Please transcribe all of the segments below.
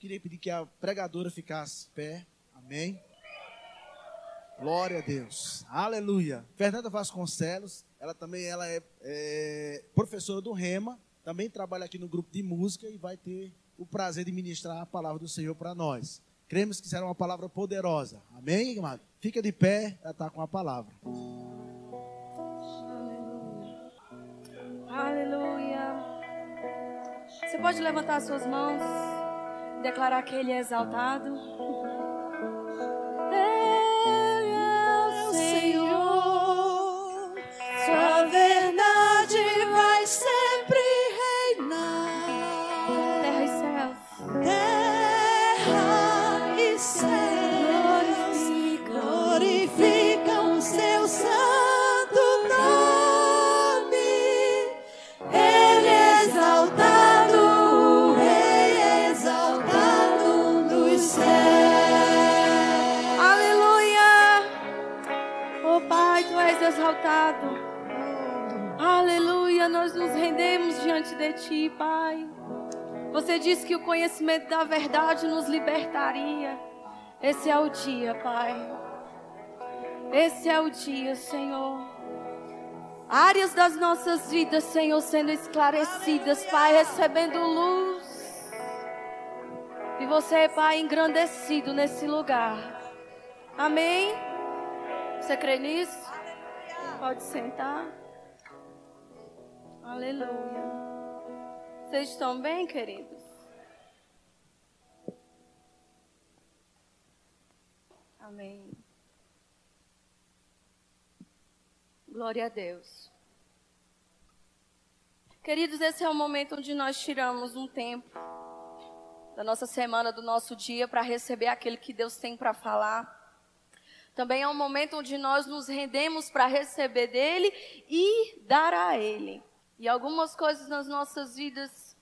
Queria pedir que a pregadora ficasse pé. Amém. Glória a Deus. Aleluia. Fernanda Vasconcelos, ela também ela é, é professora do Rema, também trabalha aqui no grupo de música e vai ter o prazer de ministrar a palavra do Senhor para nós. Cremos que será uma palavra poderosa. Amém, amado? Fica de pé, ela está com a palavra. Aleluia. Você pode levantar suas mãos declarar que Ele é exaltado. Ti, Pai. Você disse que o conhecimento da verdade nos libertaria. Esse é o dia, Pai. Esse é o dia, Senhor. Áreas das nossas vidas, Senhor, sendo esclarecidas, Pai, recebendo luz. E você, Pai, engrandecido nesse lugar. Amém? Você crê nisso? Pode sentar. Aleluia. Vocês estão bem, queridos? Amém. Glória a Deus. Queridos, esse é o momento onde nós tiramos um tempo da nossa semana, do nosso dia, para receber aquele que Deus tem para falar. Também é um momento onde nós nos rendemos para receber dele e dar a ele. E algumas coisas nas nossas vidas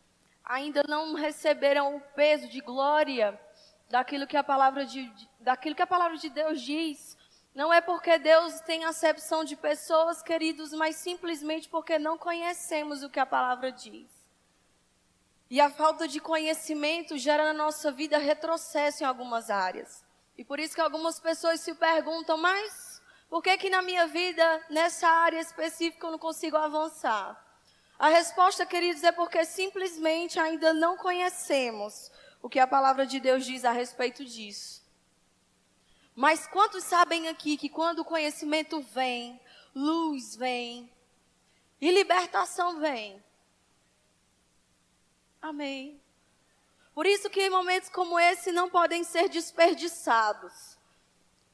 ainda não receberam o peso de glória daquilo que a palavra de, daquilo que a palavra de Deus diz. Não é porque Deus tem acepção de pessoas, queridos, mas simplesmente porque não conhecemos o que a palavra diz. E a falta de conhecimento gera na nossa vida retrocesso em algumas áreas. E por isso que algumas pessoas se perguntam, mas por que que na minha vida, nessa área específica, eu não consigo avançar? A resposta, queridos, é porque simplesmente ainda não conhecemos o que a palavra de Deus diz a respeito disso. Mas quantos sabem aqui que quando o conhecimento vem, luz vem e libertação vem? Amém. Por isso que momentos como esse não podem ser desperdiçados.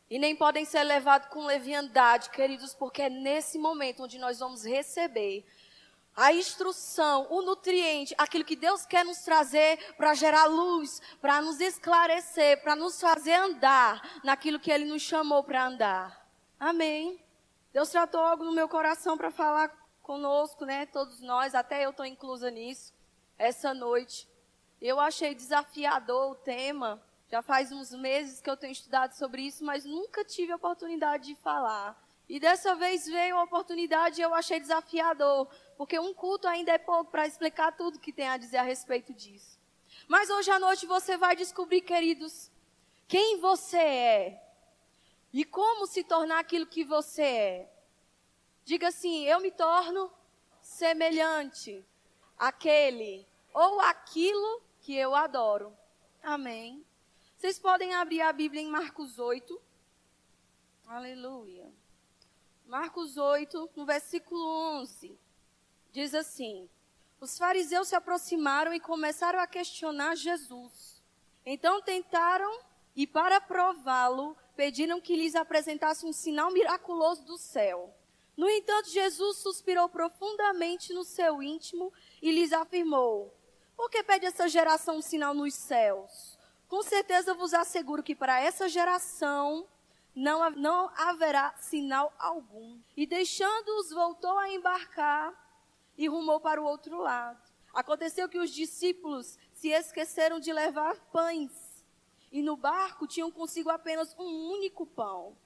E nem podem ser levados com leviandade, queridos, porque é nesse momento onde nós vamos receber a instrução, o nutriente, aquilo que Deus quer nos trazer para gerar luz, para nos esclarecer, para nos fazer andar naquilo que Ele nos chamou para andar. Amém. Deus tratou algo no meu coração para falar conosco, né? Todos nós, até eu estou inclusa nisso, essa noite. Eu achei desafiador o tema. Já faz uns meses que eu tenho estudado sobre isso, mas nunca tive a oportunidade de falar. E dessa vez veio a oportunidade e eu achei desafiador, porque um culto ainda é pouco para explicar tudo que tem a dizer a respeito disso. Mas hoje à noite você vai descobrir, queridos, quem você é e como se tornar aquilo que você é. Diga assim: eu me torno semelhante àquele ou aquilo que eu adoro. Amém. Vocês podem abrir a Bíblia em Marcos 8. Aleluia. Marcos 8, no versículo 11, diz assim: Os fariseus se aproximaram e começaram a questionar Jesus. Então tentaram e, para prová-lo, pediram que lhes apresentasse um sinal miraculoso do céu. No entanto, Jesus suspirou profundamente no seu íntimo e lhes afirmou: Por que pede essa geração um sinal nos céus? Com certeza vos asseguro que para essa geração não, não haverá sinal algum. E deixando-os, voltou a embarcar e rumou para o outro lado. Aconteceu que os discípulos se esqueceram de levar pães. E no barco tinham consigo apenas um único pão.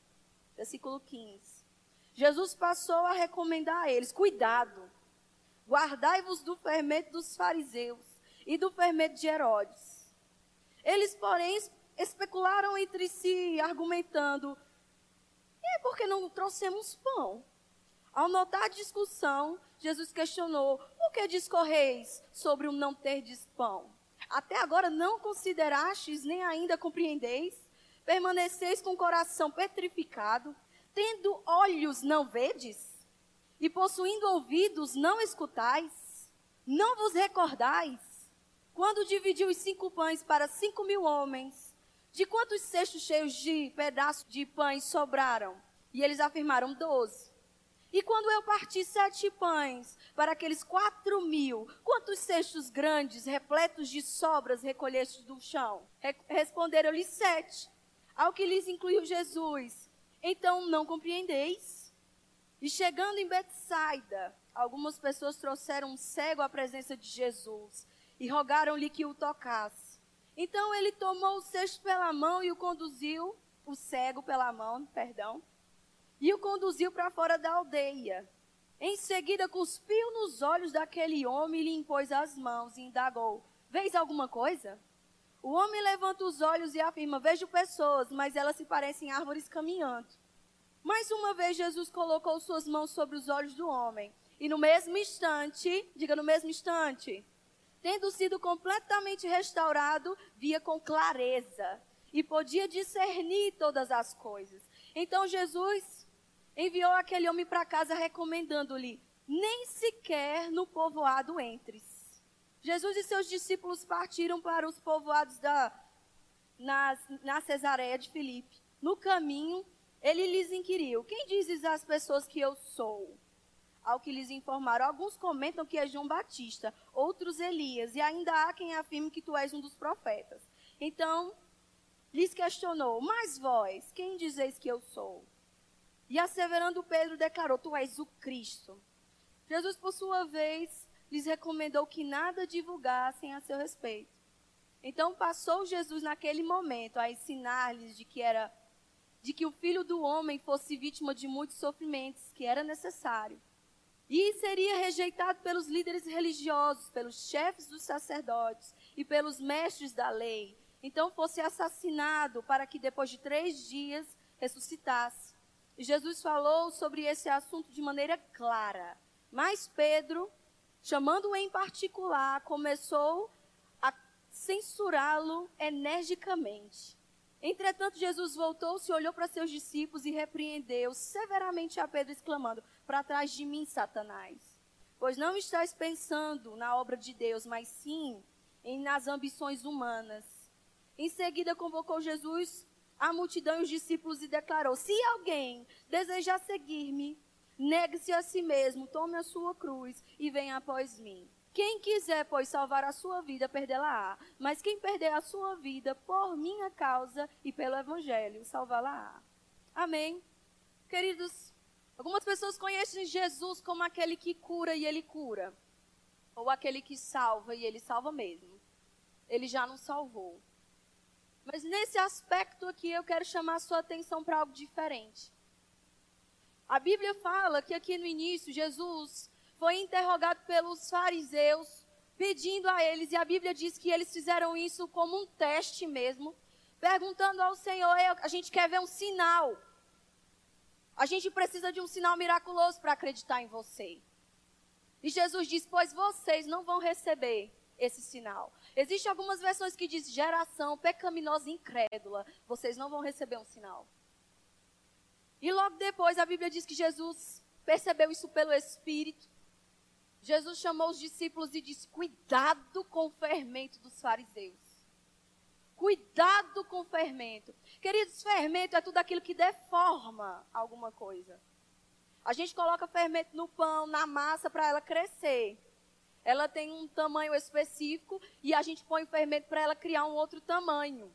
Versículo 15. Jesus passou a recomendar a eles: cuidado, guardai-vos do fermento dos fariseus e do fermento de Herodes. Eles, porém, especularam entre si, argumentando: e é porque não trouxemos pão? Ao notar a discussão, Jesus questionou: por que discorreis sobre o não ter pão? Até agora não considerastes, nem ainda compreendeis? Permaneceis com o coração petrificado? Tendo olhos, não vedes? E possuindo ouvidos, não escutais? Não vos recordais? Quando dividiu os cinco pães para cinco mil homens, de quantos cestos cheios de pedaços de pães sobraram? E eles afirmaram doze. E quando eu parti sete pães para aqueles quatro mil, quantos cestos grandes, repletos de sobras, recolheste do chão? Re Responderam-lhe sete. Ao que lhes incluiu Jesus. Então não compreendeis? E chegando em Betsaida, algumas pessoas trouxeram um cego à presença de Jesus e rogaram-lhe que o tocasse. Então ele tomou o cesto pela mão e o conduziu, o cego pela mão, perdão, e o conduziu para fora da aldeia. Em seguida, cuspiu nos olhos daquele homem e lhe impôs as mãos e indagou: Vês alguma coisa? O homem levanta os olhos e afirma: Vejo pessoas, mas elas se parecem árvores caminhando. Mais uma vez, Jesus colocou suas mãos sobre os olhos do homem. E no mesmo instante, diga no mesmo instante, tendo sido completamente restaurado, via com clareza e podia discernir todas as coisas. Então Jesus enviou aquele homem para casa recomendando-lhe: nem sequer no povoado entres. Jesus e seus discípulos partiram para os povoados da, na, na Cesareia de Filipe. No caminho, ele lhes inquiriu: Quem dizes às pessoas que eu sou? Ao que lhes informaram, alguns comentam que é João Batista, outros Elias, e ainda há quem afirme que tu és um dos profetas. Então, lhes questionou: Mas vós, quem dizeis que eu sou? E asseverando Pedro, declarou: Tu és o Cristo. Jesus, por sua vez, lhes recomendou que nada divulgassem a seu respeito. Então passou Jesus naquele momento a ensinar-lhes de que era de que o filho do homem fosse vítima de muitos sofrimentos, que era necessário. E seria rejeitado pelos líderes religiosos, pelos chefes dos sacerdotes e pelos mestres da lei. Então fosse assassinado para que depois de três dias ressuscitasse. Jesus falou sobre esse assunto de maneira clara. Mas Pedro, chamando-o em particular, começou a censurá-lo energicamente. Entretanto, Jesus voltou-se, olhou para seus discípulos e repreendeu severamente a Pedro, exclamando: Para trás de mim, Satanás. Pois não estás pensando na obra de Deus, mas sim em nas ambições humanas. Em seguida, convocou Jesus a multidão e os discípulos e declarou: Se alguém desejar seguir-me, negue-se a si mesmo, tome a sua cruz e venha após mim. Quem quiser, pois, salvar a sua vida, perdê-la-á. Mas quem perder a sua vida por minha causa e pelo evangelho, salvá-la-á. Amém. Queridos, algumas pessoas conhecem Jesus como aquele que cura e ele cura. Ou aquele que salva e ele salva mesmo. Ele já não salvou. Mas nesse aspecto aqui eu quero chamar a sua atenção para algo diferente. A Bíblia fala que aqui no início Jesus foi interrogado pelos fariseus, pedindo a eles, e a Bíblia diz que eles fizeram isso como um teste mesmo, perguntando ao Senhor: a gente quer ver um sinal. A gente precisa de um sinal miraculoso para acreditar em você. E Jesus diz: Pois vocês não vão receber esse sinal. Existem algumas versões que diz geração pecaminosa e incrédula. Vocês não vão receber um sinal. E logo depois a Bíblia diz que Jesus percebeu isso pelo Espírito. Jesus chamou os discípulos e disse: Cuidado com o fermento dos fariseus. Cuidado com o fermento. Queridos, fermento é tudo aquilo que deforma alguma coisa. A gente coloca fermento no pão, na massa, para ela crescer ela tem um tamanho específico e a gente põe o fermento para ela criar um outro tamanho.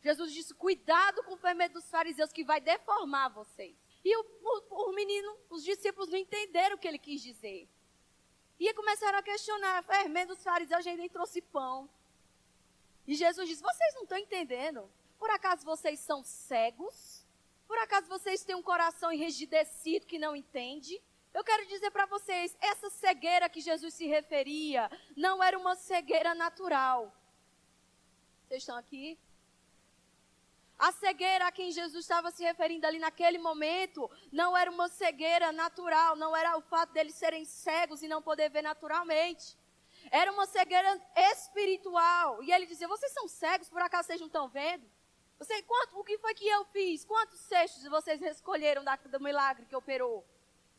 Jesus disse: cuidado com o fermento dos fariseus que vai deformar vocês. E o, o, o menino, os discípulos não entenderam o que ele quis dizer. E começaram a questionar: fermento dos fariseus, a gente nem trouxe pão. E Jesus disse: vocês não estão entendendo? Por acaso vocês são cegos? Por acaso vocês têm um coração enrijecido que não entende? Eu quero dizer para vocês, essa cegueira que Jesus se referia não era uma cegueira natural. Vocês estão aqui? A cegueira a quem Jesus estava se referindo ali naquele momento não era uma cegueira natural, não era o fato deles serem cegos e não poder ver naturalmente. Era uma cegueira espiritual. E ele dizia: Vocês são cegos, por acaso vocês não estão vendo? Você, quanto, o que foi que eu fiz? Quantos cestos vocês escolheram da, do milagre que operou?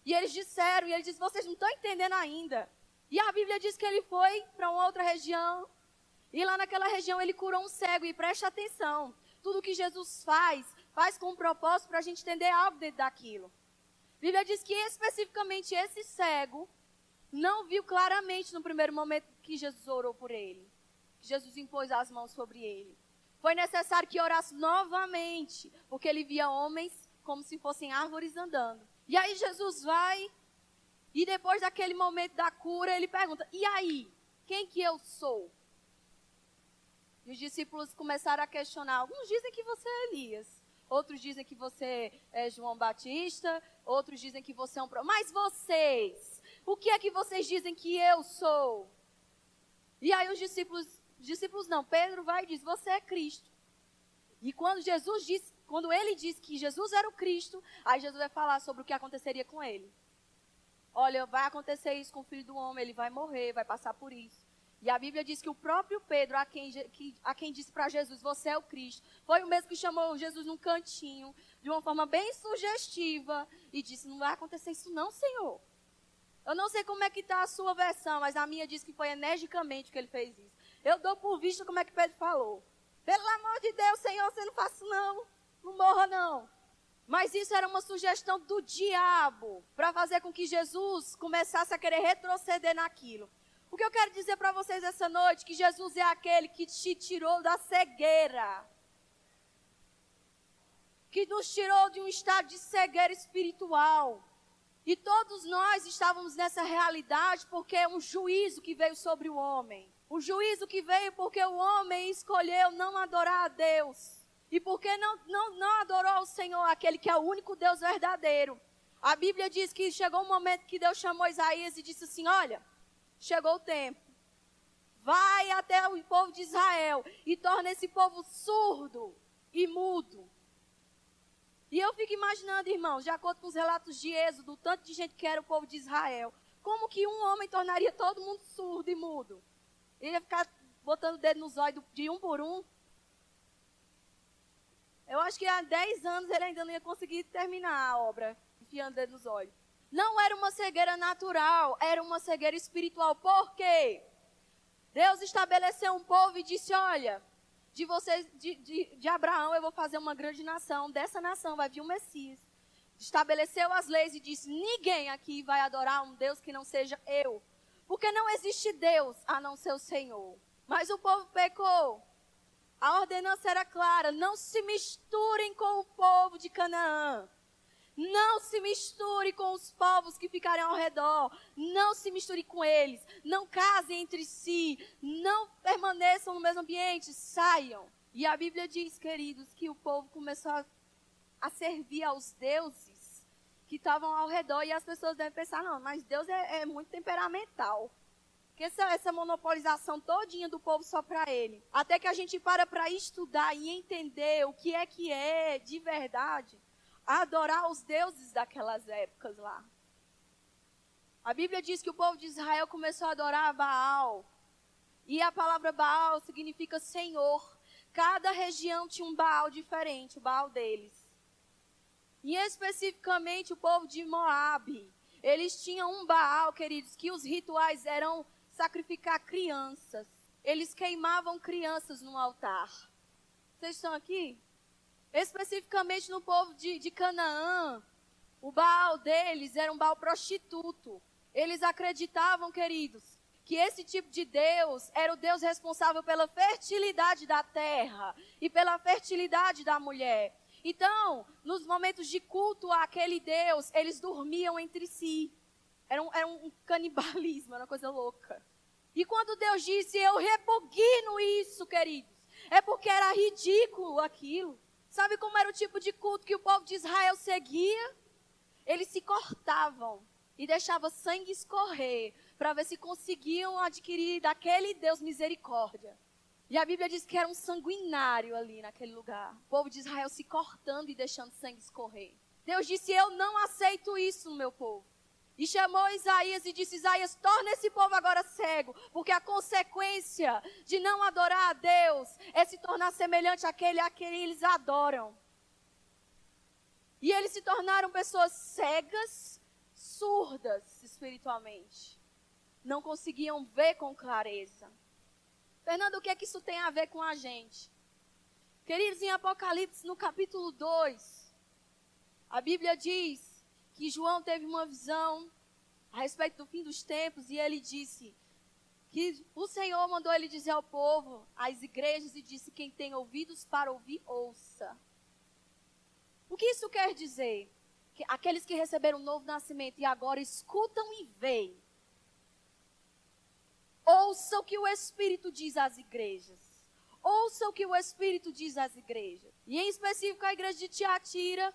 E eles disseram, e ele disse: Vocês não estão entendendo ainda. E a Bíblia diz que ele foi para uma outra região. E lá naquela região ele curou um cego. E preste atenção: tudo que Jesus faz, faz com um propósito para a gente entender algo dentro daquilo. A Bíblia diz que especificamente esse cego não viu claramente no primeiro momento que Jesus orou por ele. Que Jesus impôs as mãos sobre ele. Foi necessário que orasse novamente, porque ele via homens como se fossem árvores andando. E aí Jesus vai, e depois daquele momento da cura, ele pergunta: E aí? Quem que eu sou? E os discípulos começaram a questionar. Alguns dizem que você é Elias. Outros dizem que você é João Batista. Outros dizem que você é um. Mas vocês, o que é que vocês dizem que eu sou? E aí os discípulos, discípulos não, Pedro vai e diz: Você é Cristo. E quando Jesus diz, quando ele diz que Jesus era o Cristo, aí Jesus vai falar sobre o que aconteceria com ele. Olha, vai acontecer isso com o filho do homem, ele vai morrer, vai passar por isso. E a Bíblia diz que o próprio Pedro, a quem, que, a quem disse para Jesus, você é o Cristo, foi o mesmo que chamou Jesus num cantinho, de uma forma bem sugestiva, e disse, não vai acontecer isso não, Senhor. Eu não sei como é que está a sua versão, mas a minha diz que foi energicamente que ele fez isso. Eu dou por visto como é que Pedro falou. Pelo amor de Deus, Senhor, você não faça não. Não morra não. Mas isso era uma sugestão do diabo para fazer com que Jesus começasse a querer retroceder naquilo. O que eu quero dizer para vocês essa noite que Jesus é aquele que te tirou da cegueira. Que nos tirou de um estado de cegueira espiritual. E todos nós estávamos nessa realidade porque é um juízo que veio sobre o homem. O juízo que veio porque o homem escolheu não adorar a Deus. E porque não, não, não adorou o Senhor, aquele que é o único Deus verdadeiro. A Bíblia diz que chegou um momento que Deus chamou Isaías e disse assim: Olha, chegou o tempo. Vai até o povo de Israel e torna esse povo surdo e mudo. E eu fico imaginando, irmãos, de acordo com os relatos de Êxodo, tanto de gente que era o povo de Israel, como que um homem tornaria todo mundo surdo e mudo? Ele ia ficar botando o dedo nos olhos de um por um. Eu acho que há 10 anos ele ainda não ia conseguir terminar a obra, enfiando dedo nos olhos. Não era uma cegueira natural, era uma cegueira espiritual. Por quê? Deus estabeleceu um povo e disse: Olha, de vocês, de, de, de Abraão, eu vou fazer uma grande nação. Dessa nação vai vir um Messias. Estabeleceu as leis e disse: Ninguém aqui vai adorar um Deus que não seja eu. Porque não existe Deus a não ser o Senhor. Mas o povo pecou. A ordenança era clara: não se misturem com o povo de Canaã. Não se misture com os povos que ficarem ao redor. Não se misture com eles. Não casem entre si. Não permaneçam no mesmo ambiente. Saiam. E a Bíblia diz, queridos, que o povo começou a, a servir aos deuses que estavam ao redor. E as pessoas devem pensar: não, mas Deus é, é muito temperamental. Essa, essa monopolização todinha do povo só para ele. Até que a gente para para estudar e entender o que é que é de verdade adorar os deuses daquelas épocas lá. A Bíblia diz que o povo de Israel começou a adorar Baal. E a palavra Baal significa Senhor. Cada região tinha um Baal diferente, o Baal deles. E especificamente o povo de Moabe. Eles tinham um Baal, queridos, que os rituais eram sacrificar crianças. Eles queimavam crianças no altar. Vocês estão aqui? Especificamente no povo de, de Canaã, o Baal deles era um Baal prostituto. Eles acreditavam, queridos, que esse tipo de Deus era o Deus responsável pela fertilidade da terra e pela fertilidade da mulher. Então, nos momentos de culto àquele Deus, eles dormiam entre si. Era um, era um canibalismo, era uma coisa louca. E quando Deus disse, eu repugno isso, queridos, é porque era ridículo aquilo. Sabe como era o tipo de culto que o povo de Israel seguia? Eles se cortavam e deixavam sangue escorrer para ver se conseguiam adquirir daquele Deus misericórdia. E a Bíblia diz que era um sanguinário ali naquele lugar. O povo de Israel se cortando e deixando sangue escorrer. Deus disse: Eu não aceito isso no meu povo. E chamou Isaías e disse: Isaías, torna esse povo agora cego, porque a consequência de não adorar a Deus é se tornar semelhante àquele a quem eles adoram. E eles se tornaram pessoas cegas, surdas espiritualmente. Não conseguiam ver com clareza. Fernando, o que é que isso tem a ver com a gente? Queridos, em Apocalipse, no capítulo 2, a Bíblia diz que João teve uma visão a respeito do fim dos tempos e ele disse que o Senhor mandou ele dizer ao povo, às igrejas, e disse: Quem tem ouvidos para ouvir, ouça. O que isso quer dizer? Que aqueles que receberam o novo nascimento e agora escutam e veem Ouça o que o Espírito diz às igrejas. Ouça o que o Espírito diz às igrejas. E em específico a igreja de Tiatira,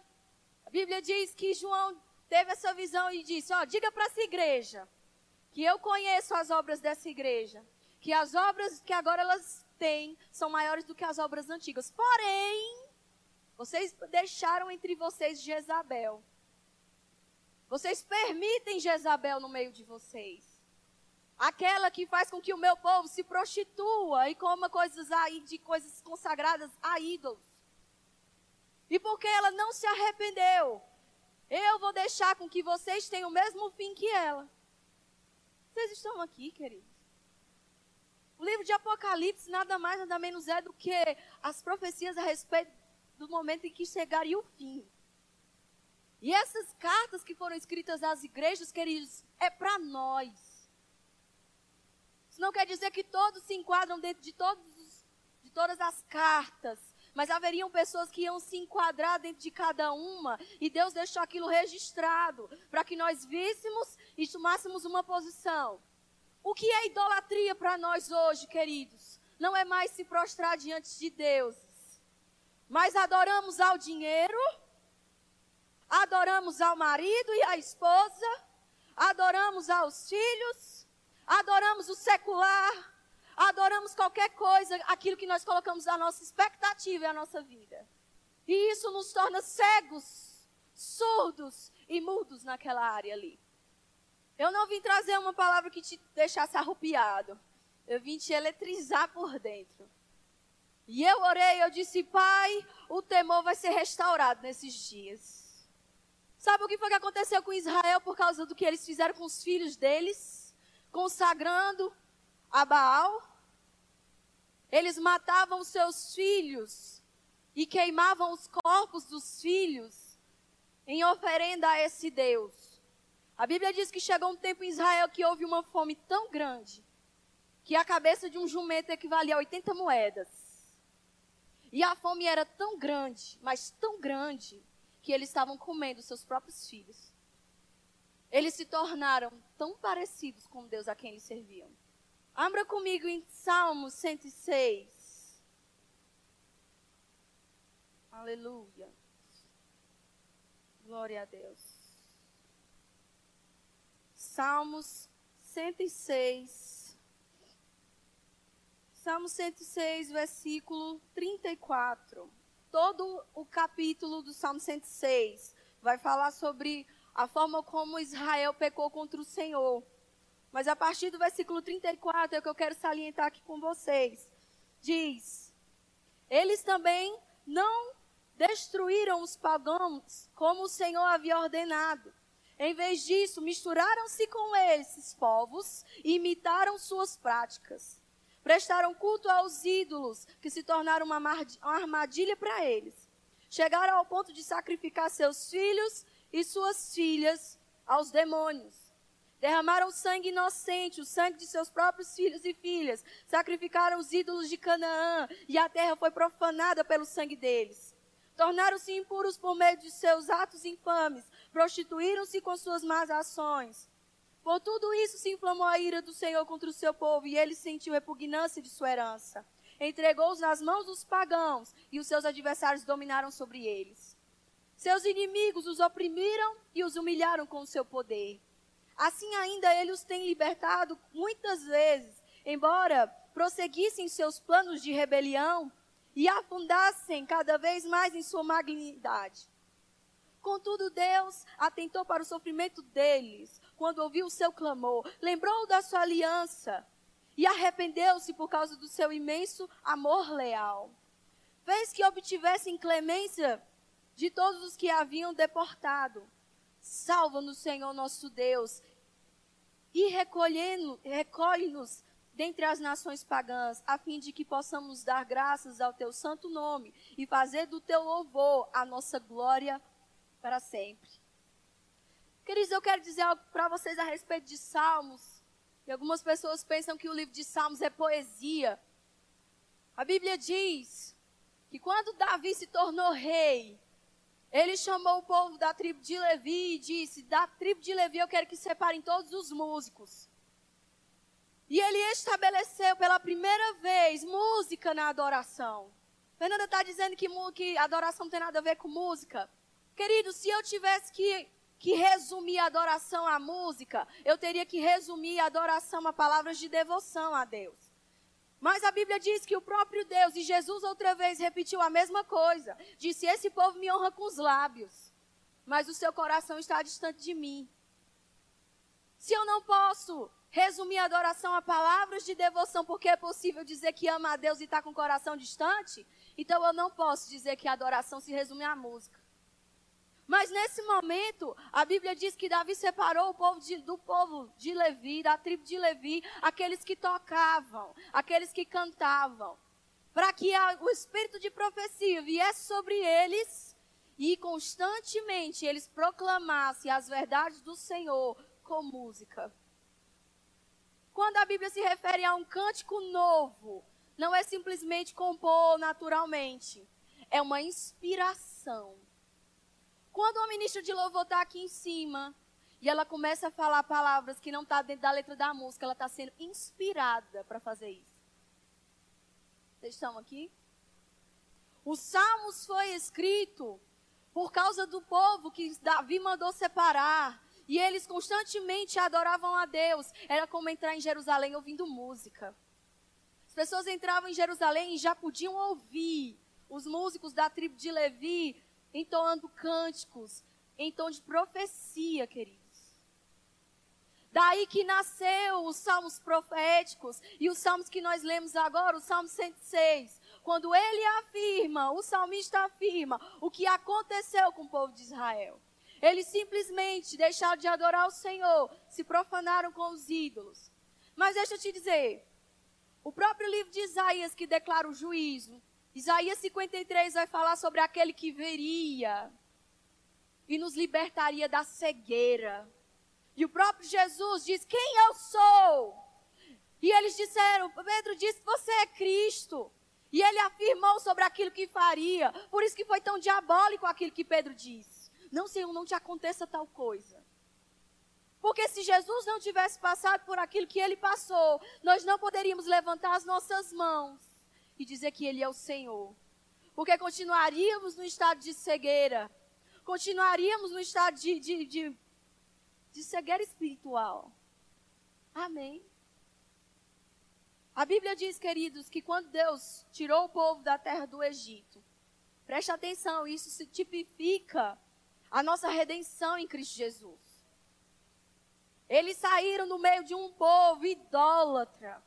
a Bíblia diz que João teve essa visão e disse: Ó, diga para essa igreja que eu conheço as obras dessa igreja, que as obras que agora elas têm são maiores do que as obras antigas. Porém, vocês deixaram entre vocês Jezabel. Vocês permitem Jezabel no meio de vocês. Aquela que faz com que o meu povo se prostitua e coma coisas aí de coisas consagradas a ídolos. E porque ela não se arrependeu, eu vou deixar com que vocês tenham o mesmo fim que ela. Vocês estão aqui, queridos? O livro de Apocalipse nada mais, nada menos é do que as profecias a respeito do momento em que chegaria o fim. E essas cartas que foram escritas às igrejas, queridos, é para nós. Isso não quer dizer que todos se enquadram dentro de, todos, de todas as cartas. Mas haveriam pessoas que iam se enquadrar dentro de cada uma. E Deus deixou aquilo registrado para que nós víssemos e tomássemos uma posição. O que é idolatria para nós hoje, queridos? Não é mais se prostrar diante de deuses. Mas adoramos ao dinheiro, adoramos ao marido e à esposa, adoramos aos filhos, adoramos o secular, adoramos qualquer coisa, aquilo que nós colocamos a nossa expectativa e a nossa vida. E isso nos torna cegos, surdos e mudos naquela área ali. Eu não vim trazer uma palavra que te deixasse arrupiado. Eu vim te eletrizar por dentro. E eu orei, eu disse, Pai, o temor vai ser restaurado nesses dias. Sabe o que foi que aconteceu com Israel por causa do que eles fizeram com os filhos deles? consagrando a Baal. Eles matavam seus filhos e queimavam os corpos dos filhos em oferenda a esse Deus. A Bíblia diz que chegou um tempo em Israel que houve uma fome tão grande que a cabeça de um jumento equivalia a 80 moedas. E a fome era tão grande, mas tão grande, que eles estavam comendo seus próprios filhos. Eles se tornaram tão parecidos com Deus a quem eles serviam. Abra comigo em Salmo 106. Aleluia. Glória a Deus. Salmos 106. Salmo 106, versículo 34. Todo o capítulo do Salmo 106 vai falar sobre a forma como Israel pecou contra o Senhor. Mas a partir do versículo 34 é o que eu quero salientar aqui com vocês. Diz: Eles também não destruíram os pagãos como o Senhor havia ordenado. Em vez disso, misturaram-se com esses povos e imitaram suas práticas. Prestaram culto aos ídolos, que se tornaram uma armadilha para eles. Chegaram ao ponto de sacrificar seus filhos e suas filhas aos demônios. Derramaram sangue inocente, o sangue de seus próprios filhos e filhas. Sacrificaram os ídolos de Canaã e a terra foi profanada pelo sangue deles. Tornaram-se impuros por meio de seus atos infames. Prostituíram-se com suas más ações. Por tudo isso se inflamou a ira do Senhor contra o seu povo e ele sentiu repugnância de sua herança. Entregou-os nas mãos dos pagãos e os seus adversários dominaram sobre eles. Seus inimigos os oprimiram e os humilharam com o seu poder. Assim ainda ele os tem libertado muitas vezes, embora prosseguissem seus planos de rebelião e afundassem cada vez mais em sua malignidade. Contudo, Deus atentou para o sofrimento deles quando ouviu o seu clamor, lembrou da sua aliança e arrependeu-se por causa do seu imenso amor leal. Fez que obtivessem clemência de todos os que haviam deportado. Salva-nos, Senhor nosso Deus, e recolhe-nos dentre as nações pagãs, a fim de que possamos dar graças ao teu santo nome e fazer do teu louvor a nossa glória para sempre. Queridos, eu quero dizer algo para vocês a respeito de Salmos. E algumas pessoas pensam que o livro de Salmos é poesia. A Bíblia diz que quando Davi se tornou rei, ele chamou o povo da tribo de Levi e disse: Da tribo de Levi eu quero que separem todos os músicos. E ele estabeleceu pela primeira vez música na adoração. Fernanda está dizendo que, que adoração não tem nada a ver com música. Querido, se eu tivesse que, que resumir a adoração à música, eu teria que resumir a adoração a palavras de devoção a Deus. Mas a Bíblia diz que o próprio Deus, e Jesus outra vez repetiu a mesma coisa: disse: Esse povo me honra com os lábios, mas o seu coração está distante de mim. Se eu não posso resumir a adoração a palavras de devoção, porque é possível dizer que ama a Deus e está com o coração distante, então eu não posso dizer que a adoração se resume à música. Mas nesse momento, a Bíblia diz que Davi separou o povo de, do povo de Levi, da tribo de Levi, aqueles que tocavam, aqueles que cantavam, para que a, o espírito de profecia viesse sobre eles e constantemente eles proclamassem as verdades do Senhor com música. Quando a Bíblia se refere a um cântico novo, não é simplesmente compor naturalmente, é uma inspiração quando o ministro de louvor está aqui em cima e ela começa a falar palavras que não estão tá dentro da letra da música, ela está sendo inspirada para fazer isso. Vocês estão aqui? Os Salmos foi escrito por causa do povo que Davi mandou separar. E eles constantemente adoravam a Deus. Era como entrar em Jerusalém ouvindo música. As pessoas entravam em Jerusalém e já podiam ouvir os músicos da tribo de Levi entoando cânticos em tom de profecia, queridos. Daí que nasceu os salmos proféticos e os salmos que nós lemos agora, o Salmo 106. Quando ele afirma, o salmista afirma o que aconteceu com o povo de Israel. Eles simplesmente deixaram de adorar o Senhor, se profanaram com os ídolos. Mas deixa eu te dizer, o próprio livro de Isaías que declara o juízo, Isaías 53 vai falar sobre aquele que veria e nos libertaria da cegueira. E o próprio Jesus diz: Quem eu sou? E eles disseram: Pedro disse: Você é Cristo. E ele afirmou sobre aquilo que faria. Por isso que foi tão diabólico aquilo que Pedro disse. Não, Senhor, não te aconteça tal coisa. Porque se Jesus não tivesse passado por aquilo que ele passou, nós não poderíamos levantar as nossas mãos e dizer que Ele é o Senhor. Porque continuaríamos no estado de cegueira, continuaríamos no estado de, de, de, de cegueira espiritual. Amém. A Bíblia diz, queridos, que quando Deus tirou o povo da terra do Egito, preste atenção, isso se tipifica a nossa redenção em Cristo Jesus. Eles saíram no meio de um povo idólatra.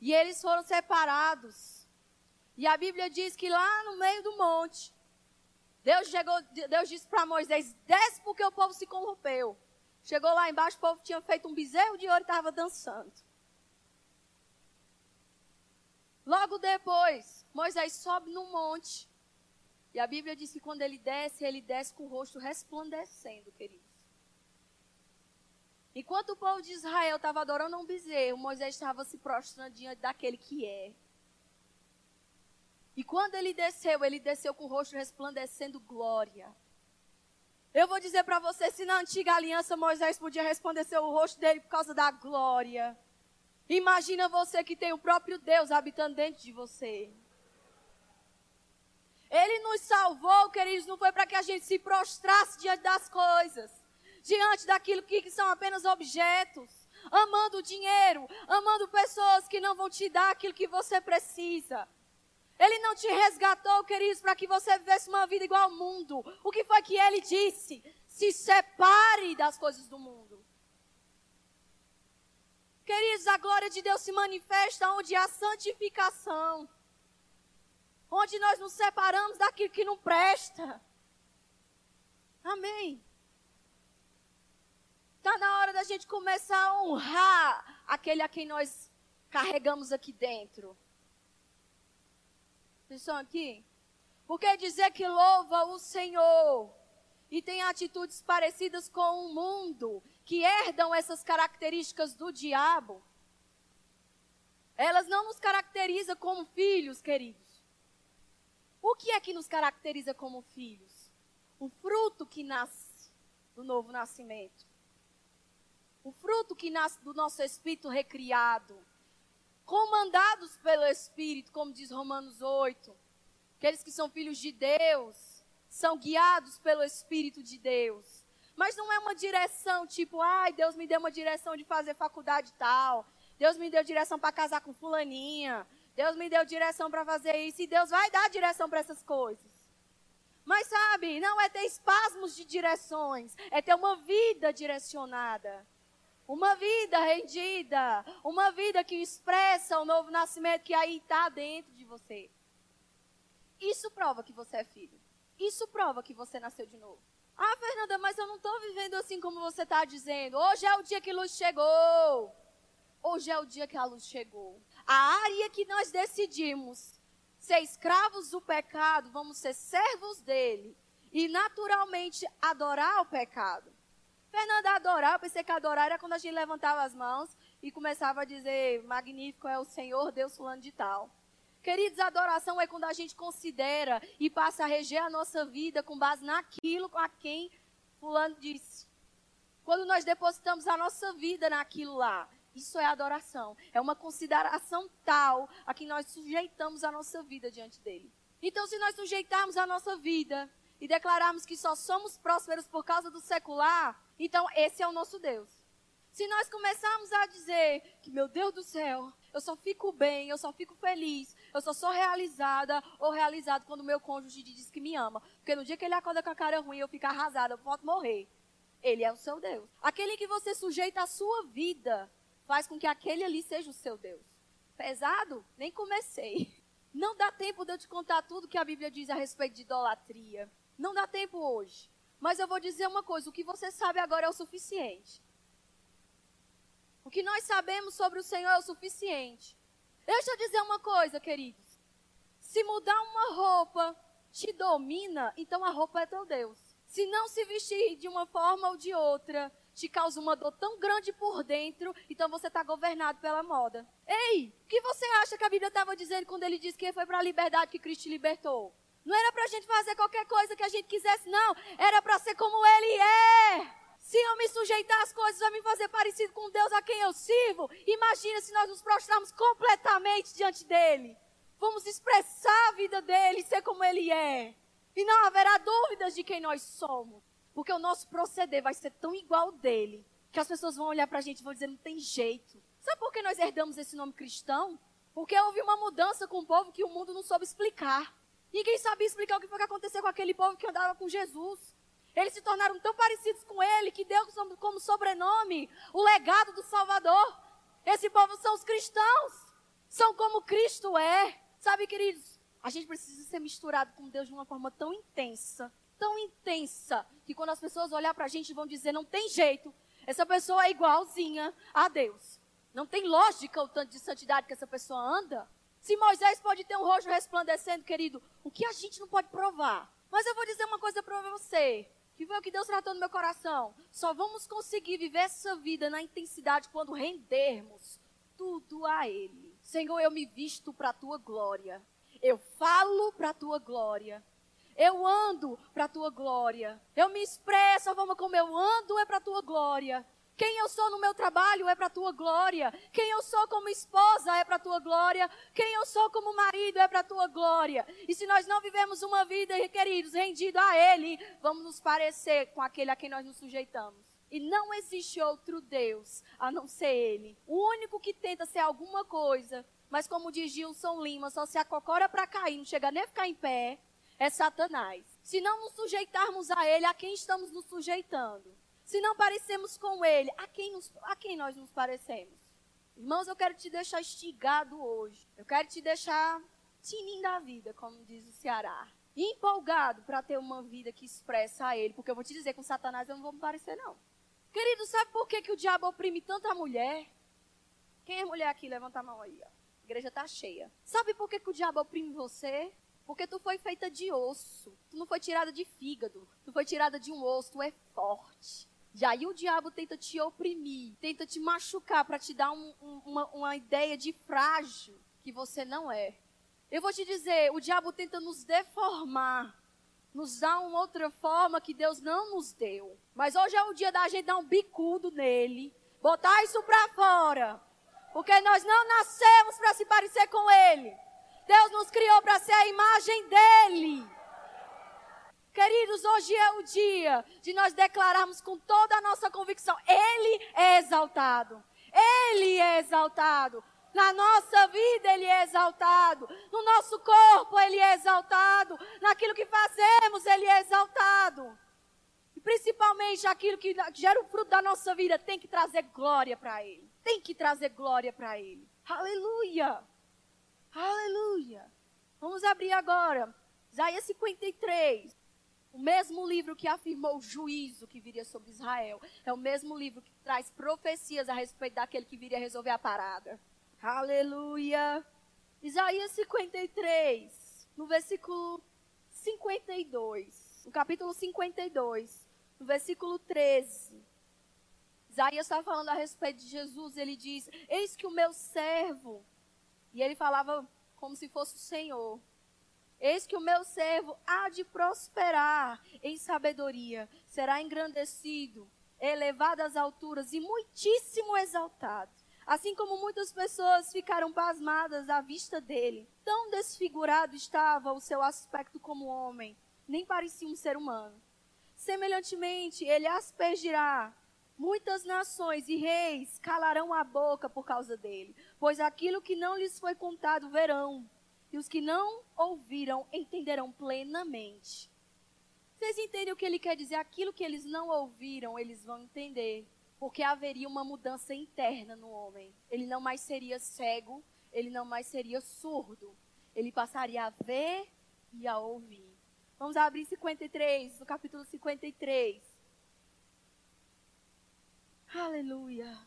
E eles foram separados. E a Bíblia diz que lá no meio do monte, Deus, chegou, Deus disse para Moisés: desce porque o povo se corrompeu. Chegou lá embaixo, o povo tinha feito um bezerro de ouro e estava dançando. Logo depois, Moisés sobe no monte. E a Bíblia diz que quando ele desce, ele desce com o rosto resplandecendo, querido. Enquanto o povo de Israel estava adorando um bezerro, Moisés estava se prostrando diante daquele que é. E quando ele desceu, ele desceu com o rosto resplandecendo glória. Eu vou dizer para você, se na antiga aliança Moisés podia resplandecer o rosto dele por causa da glória. Imagina você que tem o próprio Deus habitando dentro de você. Ele nos salvou, queridos, não foi para que a gente se prostrasse diante das coisas diante daquilo que, são apenas objetos. amando dinheiro, amando pessoas que não vão te dar aquilo que você precisa. Ele não te resgatou, queridos, para que você vivesse uma vida igual ao mundo. O que foi que ele disse? Se separe das coisas do mundo. Queridos, a glória de Deus se manifesta onde há santificação. Onde nós nos separamos daquilo que não presta. Amém. Está na hora da gente começar a honrar aquele a quem nós carregamos aqui dentro. Vocês estão aqui? Porque dizer que louva o Senhor e tem atitudes parecidas com o mundo, que herdam essas características do diabo, elas não nos caracterizam como filhos, queridos. O que é que nos caracteriza como filhos? O fruto que nasce do novo nascimento. O fruto que nasce do nosso espírito recriado. Comandados pelo Espírito, como diz Romanos 8. Aqueles que são filhos de Deus são guiados pelo Espírito de Deus. Mas não é uma direção tipo, ai, Deus me deu uma direção de fazer faculdade tal. Deus me deu direção para casar com fulaninha. Deus me deu direção para fazer isso. E Deus vai dar direção para essas coisas. Mas sabe, não é ter espasmos de direções, é ter uma vida direcionada. Uma vida rendida, uma vida que expressa o novo nascimento que aí está dentro de você. Isso prova que você é filho. Isso prova que você nasceu de novo. Ah, Fernanda, mas eu não estou vivendo assim como você está dizendo. Hoje é o dia que a luz chegou. Hoje é o dia que a luz chegou. A área que nós decidimos ser escravos do pecado, vamos ser servos dele. E naturalmente adorar o pecado. Fernanda, adorar, eu pensei que adorar era quando a gente levantava as mãos e começava a dizer, magnífico é o Senhor, Deus fulano de tal. Queridos, adoração é quando a gente considera e passa a reger a nossa vida com base naquilo a quem fulano disse. Quando nós depositamos a nossa vida naquilo lá, isso é adoração. É uma consideração tal a que nós sujeitamos a nossa vida diante dele. Então, se nós sujeitarmos a nossa vida e declararmos que só somos prósperos por causa do secular, então esse é o nosso Deus. Se nós começarmos a dizer que, meu Deus do céu, eu só fico bem, eu só fico feliz, eu só sou realizada ou realizado quando meu cônjuge diz que me ama. Porque no dia que ele acorda com a cara ruim, eu fico arrasada, eu posso morrer. Ele é o seu Deus. Aquele que você sujeita a sua vida faz com que aquele ali seja o seu Deus. Pesado? Nem comecei. Não dá tempo de eu te contar tudo que a Bíblia diz a respeito de idolatria. Não dá tempo hoje. Mas eu vou dizer uma coisa: o que você sabe agora é o suficiente. O que nós sabemos sobre o Senhor é o suficiente. Deixa eu dizer uma coisa, queridos. Se mudar uma roupa te domina, então a roupa é teu Deus. Se não se vestir de uma forma ou de outra te causa uma dor tão grande por dentro, então você está governado pela moda. Ei, o que você acha que a Bíblia estava dizendo quando ele disse que foi para a liberdade que Cristo te libertou? Não era para a gente fazer qualquer coisa que a gente quisesse, não. Era para ser como Ele é. Se eu me sujeitar às coisas a me fazer parecido com Deus a quem eu sirvo, imagina se nós nos prostrarmos completamente diante dele. Vamos expressar a vida dele, ser como ele é. E não haverá dúvidas de quem nós somos. Porque o nosso proceder vai ser tão igual dele, que as pessoas vão olhar para a gente e vão dizer, não tem jeito. Sabe por que nós herdamos esse nome cristão? Porque houve uma mudança com o povo que o mundo não soube explicar. Ninguém sabia explicar o que foi que aconteceu com aquele povo que andava com Jesus. Eles se tornaram tão parecidos com ele que deu como sobrenome o legado do Salvador. Esse povo são os cristãos. São como Cristo é. Sabe, queridos, a gente precisa ser misturado com Deus de uma forma tão intensa, tão intensa, que quando as pessoas olhar para a gente vão dizer: não tem jeito, essa pessoa é igualzinha a Deus. Não tem lógica o tanto de santidade que essa pessoa anda. Se Moisés pode ter um rosto resplandecendo, querido, o que a gente não pode provar? Mas eu vou dizer uma coisa para você, que foi o que Deus tratou no meu coração. Só vamos conseguir viver essa vida na intensidade quando rendermos tudo a Ele. Senhor, eu me visto para a tua glória. Eu falo para a tua glória. Eu ando para a tua glória. Eu me expresso, a forma como eu ando é para a tua glória. Quem eu sou no meu trabalho é para a tua glória. Quem eu sou como esposa é para a tua glória. Quem eu sou como marido é para a tua glória. E se nós não vivemos uma vida, queridos, rendido a Ele, vamos nos parecer com aquele a quem nós nos sujeitamos. E não existe outro Deus a não ser Ele. O único que tenta ser alguma coisa, mas como diz Gilson Lima, só se acocora para cair, não chega nem a ficar em pé, é Satanás. Se não nos sujeitarmos a Ele, a quem estamos nos sujeitando? Se não parecemos com Ele, a quem, nos, a quem nós nos parecemos? Irmãos, eu quero te deixar estigado hoje. Eu quero te deixar tininho da vida, como diz o Ceará. Empolgado para ter uma vida que expressa a Ele. Porque eu vou te dizer, com Satanás eu não vou me parecer, não. Querido, sabe por que, que o diabo oprime tanta mulher? Quem é mulher aqui? Levanta a mão aí. Ó. A igreja está cheia. Sabe por que, que o diabo oprime você? Porque tu foi feita de osso. Tu não foi tirada de fígado. Tu foi tirada de um osso. Tu é forte. E aí o diabo tenta te oprimir, tenta te machucar para te dar um, um, uma, uma ideia de frágil que você não é. Eu vou te dizer, o diabo tenta nos deformar nos dá uma outra forma que Deus não nos deu. Mas hoje é o dia da gente dar um bicudo nele, botar isso para fora. Porque nós não nascemos para se parecer com ele. Deus nos criou para ser a imagem dele. Queridos, hoje é o dia de nós declararmos com toda a nossa convicção: Ele é exaltado. Ele é exaltado. Na nossa vida Ele é exaltado. No nosso corpo Ele é exaltado. Naquilo que fazemos Ele é exaltado. E principalmente aquilo que gera o fruto da nossa vida tem que trazer glória para Ele. Tem que trazer glória para Ele. Aleluia! Aleluia! Vamos abrir agora. Isaías 53. O mesmo livro que afirmou o juízo que viria sobre Israel. É o mesmo livro que traz profecias a respeito daquele que viria resolver a parada. Aleluia. Isaías 53, no versículo 52. No capítulo 52, no versículo 13. Isaías está falando a respeito de Jesus. Ele diz: Eis que o meu servo. E ele falava como se fosse o Senhor. Eis que o meu servo há de prosperar em sabedoria, será engrandecido, elevado às alturas e muitíssimo exaltado. Assim como muitas pessoas ficaram pasmadas à vista dele. Tão desfigurado estava o seu aspecto como homem, nem parecia um ser humano. Semelhantemente, ele aspergirá muitas nações e reis calarão a boca por causa dele, pois aquilo que não lhes foi contado verão, e os que não ouviram entenderão plenamente. Vocês entendem o que ele quer dizer? Aquilo que eles não ouviram, eles vão entender porque haveria uma mudança interna no homem. Ele não mais seria cego, ele não mais seria surdo. Ele passaria a ver e a ouvir. Vamos abrir 53, no capítulo 53. Aleluia.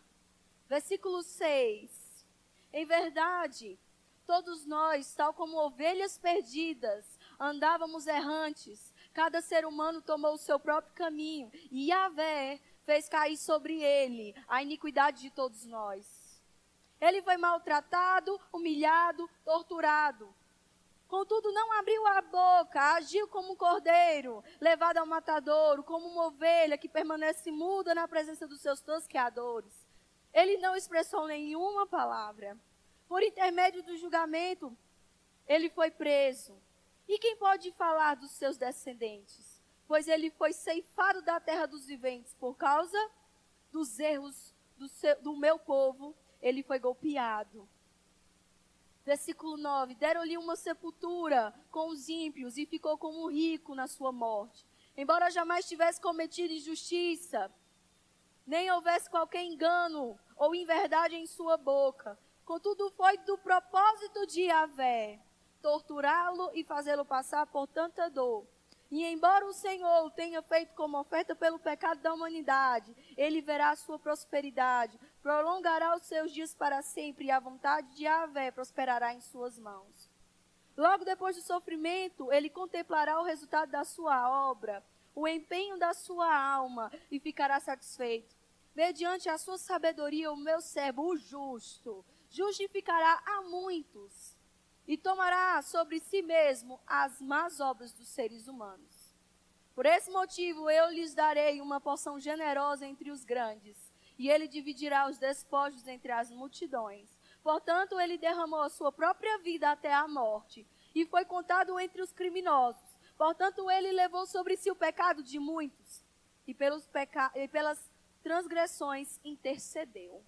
Versículo 6. Em verdade, todos nós, tal como ovelhas perdidas, andávamos errantes. Cada ser humano tomou o seu próprio caminho. E Yahvé fez cair sobre ele a iniquidade de todos nós. Ele foi maltratado, humilhado, torturado. Contudo, não abriu a boca, agiu como um cordeiro, levado ao matadouro, como uma ovelha que permanece muda na presença dos seus tosqueadores. Ele não expressou nenhuma palavra. Por intermédio do julgamento, ele foi preso. E quem pode falar dos seus descendentes? pois ele foi ceifado da terra dos viventes por causa dos erros do, seu, do meu povo, ele foi golpeado. Versículo 9: Deram-lhe uma sepultura com os ímpios e ficou como rico na sua morte. Embora jamais tivesse cometido injustiça, nem houvesse qualquer engano ou inverdade em sua boca. Contudo, foi do propósito de Yahvé torturá-lo e fazê-lo passar por tanta dor e embora o Senhor o tenha feito como oferta pelo pecado da humanidade, ele verá a sua prosperidade, prolongará os seus dias para sempre e a vontade de Yahvé prosperará em suas mãos. Logo depois do sofrimento, ele contemplará o resultado da sua obra, o empenho da sua alma e ficará satisfeito. Mediante a sua sabedoria, o meu servo, o justo, justificará a muitos e tomará sobre si mesmo as más obras dos seres humanos. Por esse motivo eu lhes darei uma porção generosa entre os grandes, e ele dividirá os despojos entre as multidões. Portanto, ele derramou a sua própria vida até a morte, e foi contado entre os criminosos. Portanto, ele levou sobre si o pecado de muitos, e, pelos peca e pelas transgressões intercedeu.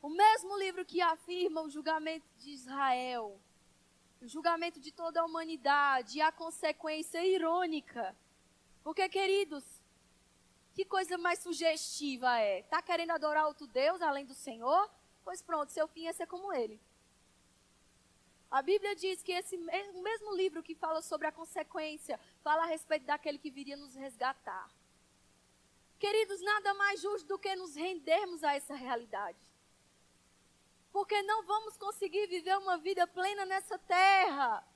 O mesmo livro que afirma o julgamento de Israel, o julgamento de toda a humanidade e a consequência irônica. Porque, queridos, que coisa mais sugestiva é? Tá querendo adorar outro Deus além do Senhor? Pois pronto, seu fim é ser como ele. A Bíblia diz que esse mesmo livro que fala sobre a consequência, fala a respeito daquele que viria nos resgatar. Queridos, nada mais justo do que nos rendermos a essa realidade. Porque não vamos conseguir viver uma vida plena nessa terra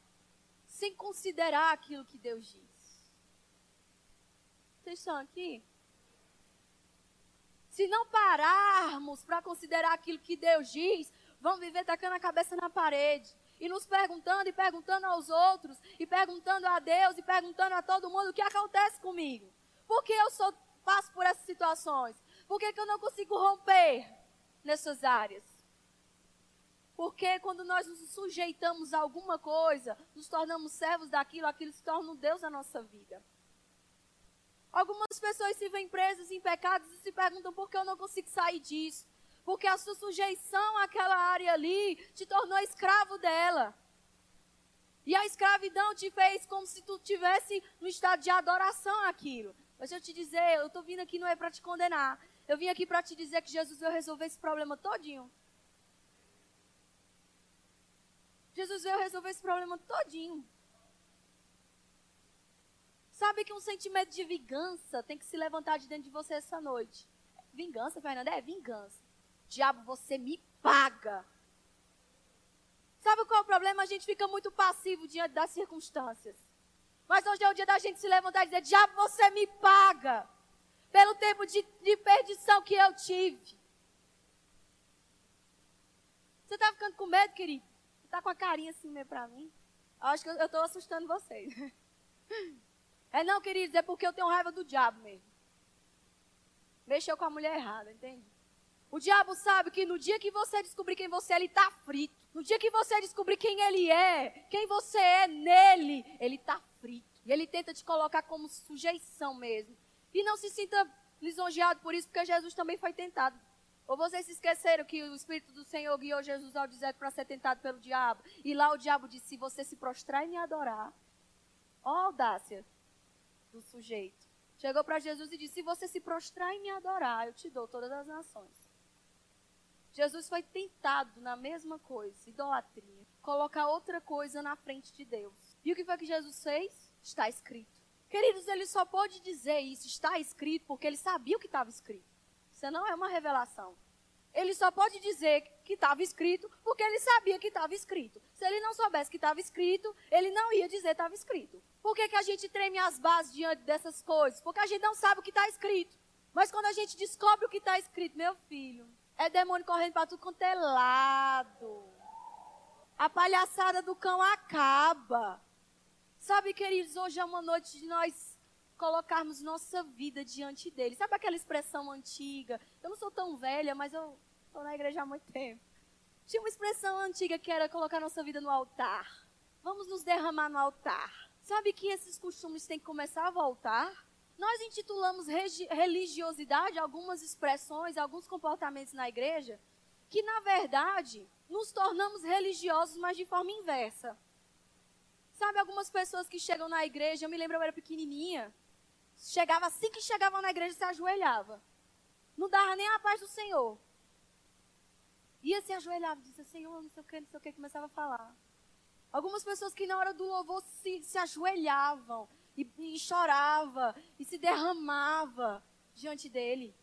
sem considerar aquilo que Deus diz. Vocês estão aqui? Se não pararmos para considerar aquilo que Deus diz, vamos viver tacando a cabeça na parede e nos perguntando e perguntando aos outros, e perguntando a Deus e perguntando a todo mundo o que acontece comigo. Por que eu sou, passo por essas situações? Por que, que eu não consigo romper nessas áreas? Porque quando nós nos sujeitamos a alguma coisa, nos tornamos servos daquilo, aquilo se torna um Deus na nossa vida. Algumas pessoas se veem presas em pecados e se perguntam por que eu não consigo sair disso. Porque a sua sujeição àquela área ali te tornou escravo dela. E a escravidão te fez como se tu tivesse no estado de adoração àquilo. Mas eu te dizer, eu estou vindo aqui não é para te condenar. Eu vim aqui para te dizer que Jesus veio resolver esse problema todinho. Jesus veio resolver esse problema todinho. Sabe que um sentimento de vingança tem que se levantar de dentro de você essa noite. Vingança, Fernanda? É vingança. Diabo, você me paga. Sabe qual é o problema? A gente fica muito passivo diante das circunstâncias. Mas hoje é o dia da gente se levantar e dizer: Diabo, você me paga pelo tempo de, de perdição que eu tive. Você está ficando com medo, querido? Está com a carinha assim meio para mim? Acho que eu estou assustando vocês. É não, queridos, é porque eu tenho raiva do diabo mesmo. Mexeu com a mulher errada, entende? O diabo sabe que no dia que você descobrir quem você é, ele está frito. No dia que você descobrir quem ele é, quem você é nele, ele está frito. E ele tenta te colocar como sujeição mesmo. E não se sinta lisonjeado por isso, porque Jesus também foi tentado. Ou vocês se esqueceram que o Espírito do Senhor guiou Jesus ao deserto para ser tentado pelo diabo? E lá o diabo disse: se você se prostrar e me adorar. Ó, oh, audácia do sujeito. Chegou para Jesus e disse: se você se prostrar e me adorar, eu te dou todas as nações. Jesus foi tentado na mesma coisa, idolatria, colocar outra coisa na frente de Deus. E o que foi que Jesus fez? Está escrito. Queridos, ele só pode dizer isso, está escrito, porque ele sabia o que estava escrito. Isso não é uma revelação. Ele só pode dizer que estava escrito porque ele sabia que estava escrito. Se ele não soubesse que estava escrito, ele não ia dizer que estava escrito. Por que, que a gente treme as bases diante dessas coisas? Porque a gente não sabe o que está escrito. Mas quando a gente descobre o que está escrito, meu filho, é demônio correndo para tudo quanto é lado. A palhaçada do cão acaba. Sabe, queridos, hoje é uma noite de nós colocarmos nossa vida diante dele. Sabe aquela expressão antiga? Eu não sou tão velha, mas eu estou na igreja há muito tempo. Tinha uma expressão antiga que era colocar nossa vida no altar. Vamos nos derramar no altar. Sabe que esses costumes têm que começar a voltar? Nós intitulamos religiosidade algumas expressões, alguns comportamentos na igreja, que na verdade nos tornamos religiosos, mas de forma inversa. Sabe, algumas pessoas que chegam na igreja, eu me lembro, eu era pequenininha, chegava assim que chegava na igreja, se ajoelhava. Não dava nem a paz do Senhor. Ia se ajoelhava, dizia, Senhor, não sei o que, não sei o que, começava a falar. Algumas pessoas que na hora do louvor se, se ajoelhavam, e, e chorava e se derramava diante dele.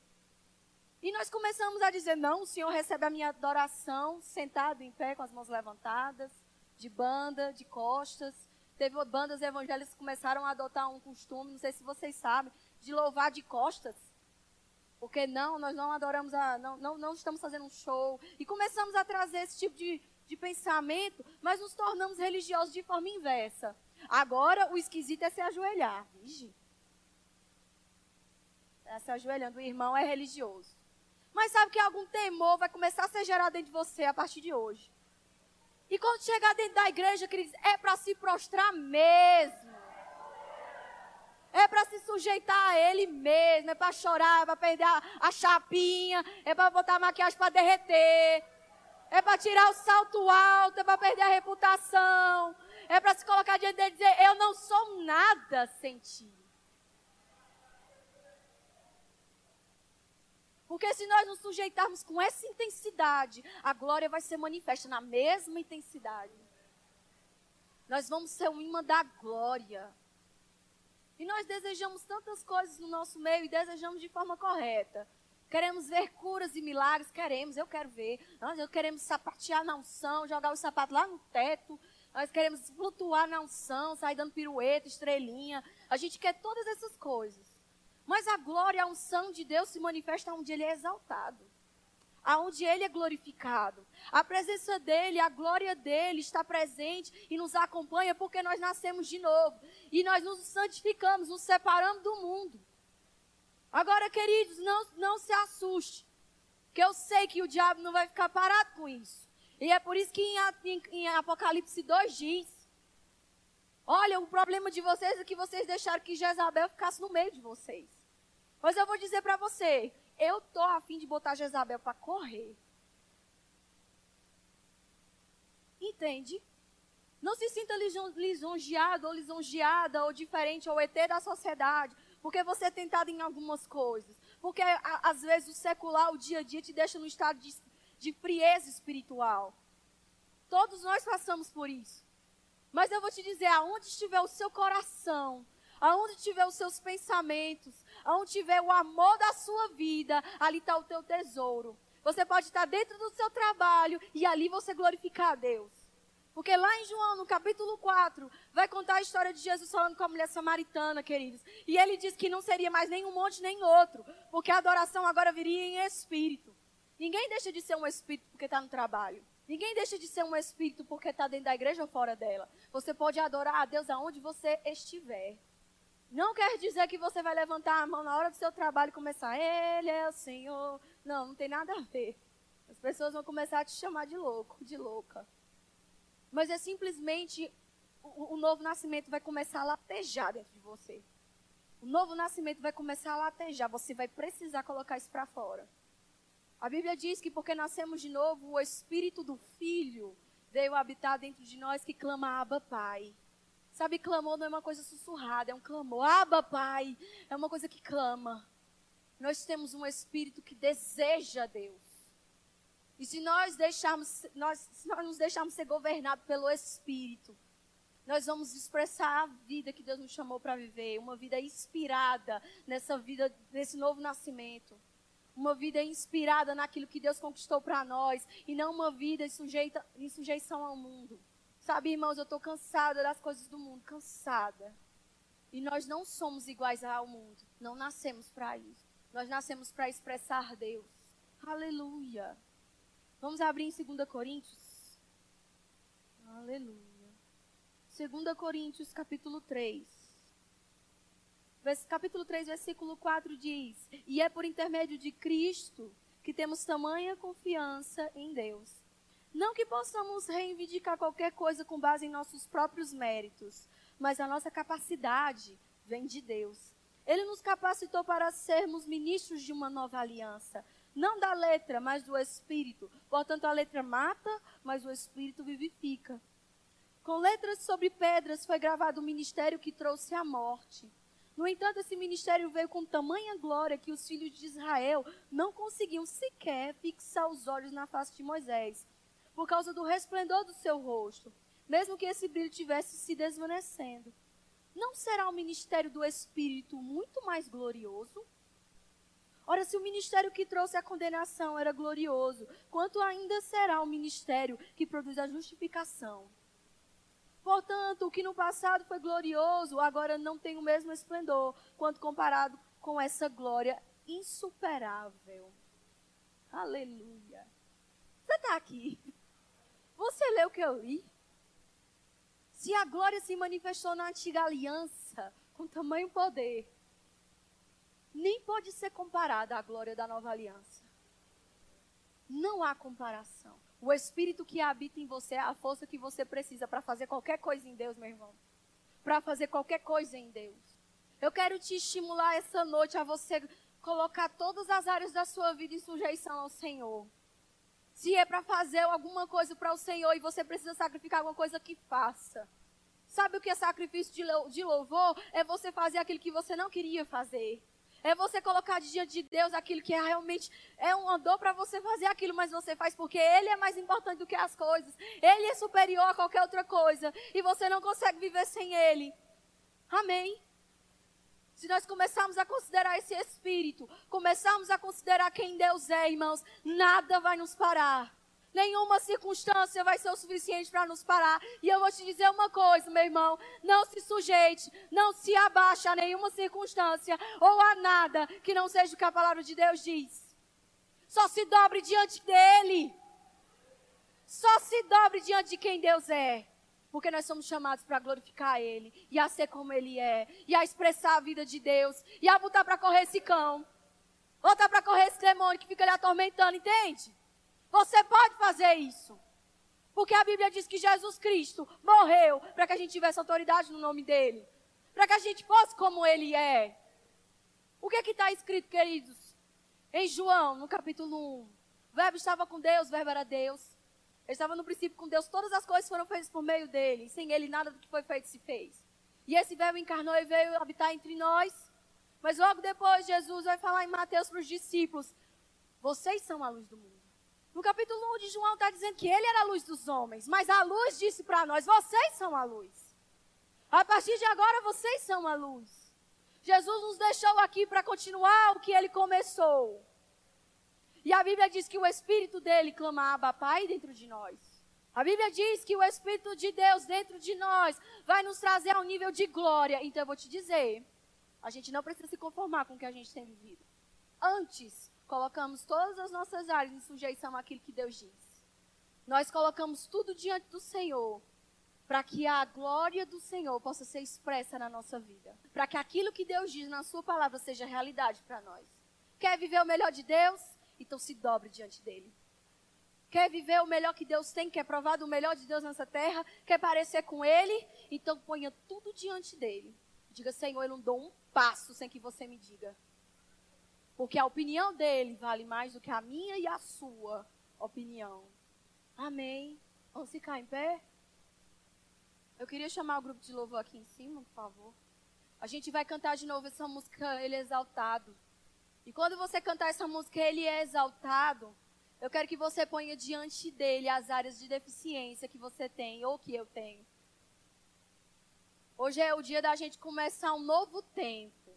E nós começamos a dizer: não, o Senhor recebe a minha adoração sentado em pé, com as mãos levantadas, de banda, de costas. Teve bandas evangélicas que começaram a adotar um costume, não sei se vocês sabem, de louvar de costas. Porque não, nós não adoramos, a, não, não, não estamos fazendo um show. E começamos a trazer esse tipo de, de pensamento, mas nos tornamos religiosos de forma inversa. Agora, o esquisito é se ajoelhar. Vigi. É se ajoelhando. O irmão é religioso. Mas sabe que algum temor vai começar a ser gerado dentro de você a partir de hoje. E quando chegar dentro da igreja, queridos, é para se prostrar mesmo. É para se sujeitar a ele mesmo, é para chorar, é para perder a, a chapinha, é para botar a maquiagem para derreter, é para tirar o salto alto, é para perder a reputação, é para se colocar diante dele e dizer: Eu não sou nada sem ti. Porque se nós nos sujeitarmos com essa intensidade, a glória vai ser manifesta na mesma intensidade. Nós vamos ser um imã da glória. E nós desejamos tantas coisas no nosso meio e desejamos de forma correta. Queremos ver curas e milagres? Queremos, eu quero ver. Nós queremos sapatear na unção, jogar os sapatos lá no teto. Nós queremos flutuar na unção, sair dando pirueta, estrelinha. A gente quer todas essas coisas. Mas a glória, a unção de Deus se manifesta onde Ele é exaltado, aonde Ele é glorificado. A presença dEle, a glória dEle está presente e nos acompanha porque nós nascemos de novo. E nós nos santificamos, nos separamos do mundo. Agora, queridos, não, não se assuste, que eu sei que o diabo não vai ficar parado com isso. E é por isso que em, em, em Apocalipse 2 diz Olha, o problema de vocês é que vocês deixaram que Jezabel ficasse no meio de vocês. Mas eu vou dizer para você, eu tô afim de botar Jezabel para correr. Entende? Não se sinta lisonjeado ou lisonjeada ou diferente ou ET da sociedade, porque você é tentado em algumas coisas. Porque a, às vezes o secular, o dia a dia, te deixa no estado de, de frieza espiritual. Todos nós passamos por isso. Mas eu vou te dizer, aonde estiver o seu coração, aonde estiver os seus pensamentos, aonde tiver o amor da sua vida, ali está o teu tesouro. Você pode estar dentro do seu trabalho e ali você glorificar a Deus. Porque lá em João, no capítulo 4, vai contar a história de Jesus falando com a mulher samaritana, queridos. E ele diz que não seria mais nem um monte nem outro, porque a adoração agora viria em espírito. Ninguém deixa de ser um espírito porque está no trabalho. Ninguém deixa de ser um espírito porque está dentro da igreja ou fora dela. Você pode adorar a Deus aonde você estiver. Não quer dizer que você vai levantar a mão na hora do seu trabalho e começar, Ele é o Senhor. Não, não tem nada a ver. As pessoas vão começar a te chamar de louco, de louca. Mas é simplesmente o, o novo nascimento vai começar a latejar dentro de você. O novo nascimento vai começar a latejar. Você vai precisar colocar isso para fora. A Bíblia diz que porque nascemos de novo, o Espírito do Filho veio habitar dentro de nós que clama Abba Pai. Sabe, clamor não é uma coisa sussurrada, é um clamor. Aba, Pai, é uma coisa que clama. Nós temos um espírito que deseja Deus. E se nós deixarmos, nós, se nós nos deixarmos ser governados pelo Espírito, nós vamos expressar a vida que Deus nos chamou para viver, uma vida inspirada nessa vida, nesse novo nascimento. Uma vida inspirada naquilo que Deus conquistou para nós e não uma vida sujeita, em sujeição ao mundo. Sabe, irmãos, eu estou cansada das coisas do mundo, cansada. E nós não somos iguais ao mundo. Não nascemos para isso. Nós nascemos para expressar Deus. Aleluia. Vamos abrir em 2 Coríntios. Aleluia. 2 Coríntios, capítulo 3. Capítulo 3, versículo 4 diz: E é por intermédio de Cristo que temos tamanha confiança em Deus não que possamos reivindicar qualquer coisa com base em nossos próprios méritos, mas a nossa capacidade vem de Deus. Ele nos capacitou para sermos ministros de uma nova aliança, não da letra, mas do espírito. Portanto, a letra mata, mas o espírito vivifica. Com letras sobre pedras foi gravado o ministério que trouxe a morte. No entanto, esse ministério veio com tamanha glória que os filhos de Israel não conseguiam sequer fixar os olhos na face de Moisés por causa do resplendor do seu rosto, mesmo que esse brilho tivesse se desvanecendo. Não será o ministério do Espírito muito mais glorioso? Ora, se o ministério que trouxe a condenação era glorioso, quanto ainda será o ministério que produz a justificação? Portanto, o que no passado foi glorioso, agora não tem o mesmo esplendor, quanto comparado com essa glória insuperável. Aleluia. Você está aqui. Você leu o que eu li? Se a glória se manifestou na antiga aliança com tamanho poder, nem pode ser comparada à glória da nova aliança. Não há comparação. O espírito que habita em você é a força que você precisa para fazer qualquer coisa em Deus, meu irmão. Para fazer qualquer coisa em Deus. Eu quero te estimular essa noite a você colocar todas as áreas da sua vida em sujeição ao Senhor. Se é para fazer alguma coisa para o Senhor e você precisa sacrificar alguma coisa, que faça. Sabe o que é sacrifício de louvor? É você fazer aquilo que você não queria fazer. É você colocar diante de Deus aquilo que é realmente é um andor para você fazer aquilo, mas você faz porque Ele é mais importante do que as coisas. Ele é superior a qualquer outra coisa. E você não consegue viver sem Ele. Amém. Se nós começarmos a considerar esse Espírito, começarmos a considerar quem Deus é, irmãos, nada vai nos parar. Nenhuma circunstância vai ser o suficiente para nos parar. E eu vou te dizer uma coisa, meu irmão: não se sujeite, não se abaixe a nenhuma circunstância ou a nada que não seja o que a palavra de Deus diz. Só se dobre diante dele. Só se dobre diante de quem Deus é. Porque nós somos chamados para glorificar Ele, e a ser como Ele é, e a expressar a vida de Deus, e a botar para correr esse cão, botar para correr esse demônio que fica ali atormentando, entende? Você pode fazer isso. Porque a Bíblia diz que Jesus Cristo morreu para que a gente tivesse autoridade no nome dele. Para que a gente fosse como ele é. O que é está escrito, queridos? Em João, no capítulo 1. O verbo estava com Deus, o verbo era Deus. Ele estava no princípio com Deus, todas as coisas foram feitas por meio dele. Sem ele, nada do que foi feito se fez. E esse verbo encarnou e veio habitar entre nós. Mas logo depois, Jesus vai falar em Mateus para os discípulos: Vocês são a luz do mundo. No capítulo 1 de João está dizendo que ele era a luz dos homens, mas a luz disse para nós: vocês são a luz. A partir de agora, vocês são a luz. Jesus nos deixou aqui para continuar o que ele começou. E a Bíblia diz que o Espírito dele clama Pai dentro de nós. A Bíblia diz que o Espírito de Deus dentro de nós vai nos trazer ao nível de glória. Então eu vou te dizer, a gente não precisa se conformar com o que a gente tem vivido. Antes, colocamos todas as nossas áreas em sujeição àquilo que Deus diz. Nós colocamos tudo diante do Senhor para que a glória do Senhor possa ser expressa na nossa vida. Para que aquilo que Deus diz na sua palavra seja realidade para nós. Quer viver o melhor de Deus? Então se dobre diante dele. Quer viver o melhor que Deus tem, quer provar do melhor de Deus nessa terra, quer parecer com Ele, então ponha tudo diante dele. Diga, Senhor, eu não dou um passo sem que você me diga. Porque a opinião dele vale mais do que a minha e a sua opinião. Amém. Vamos ficar em pé? Eu queria chamar o grupo de louvor aqui em cima, por favor. A gente vai cantar de novo essa música, Ele é Exaltado. E quando você cantar essa música, Ele é Exaltado, eu quero que você ponha diante dele as áreas de deficiência que você tem ou que eu tenho. Hoje é o dia da gente começar um novo tempo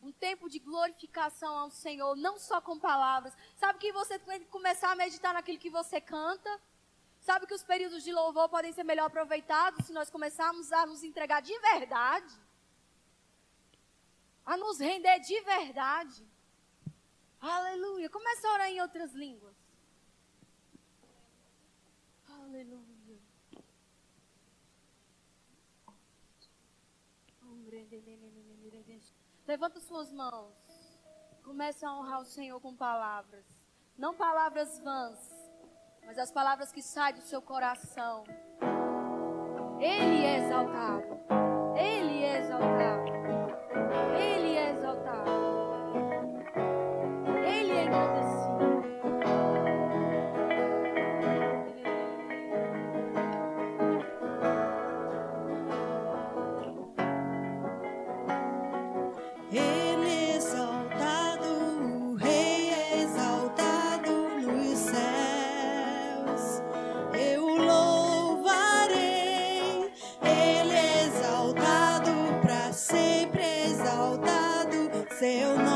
um tempo de glorificação ao Senhor, não só com palavras. Sabe que você tem que começar a meditar naquilo que você canta? Sabe que os períodos de louvor podem ser melhor aproveitados se nós começarmos a nos entregar de verdade? A nos render de verdade. Aleluia. Começa a orar em outras línguas. Aleluia. Levanta suas mãos. Comece a honrar o Senhor com palavras. Não palavras vãs, mas as palavras que saem do seu coração. Ele é exaltado. Ele é exaltado. Ele exaltado. Ele é engrandecido. they'll know.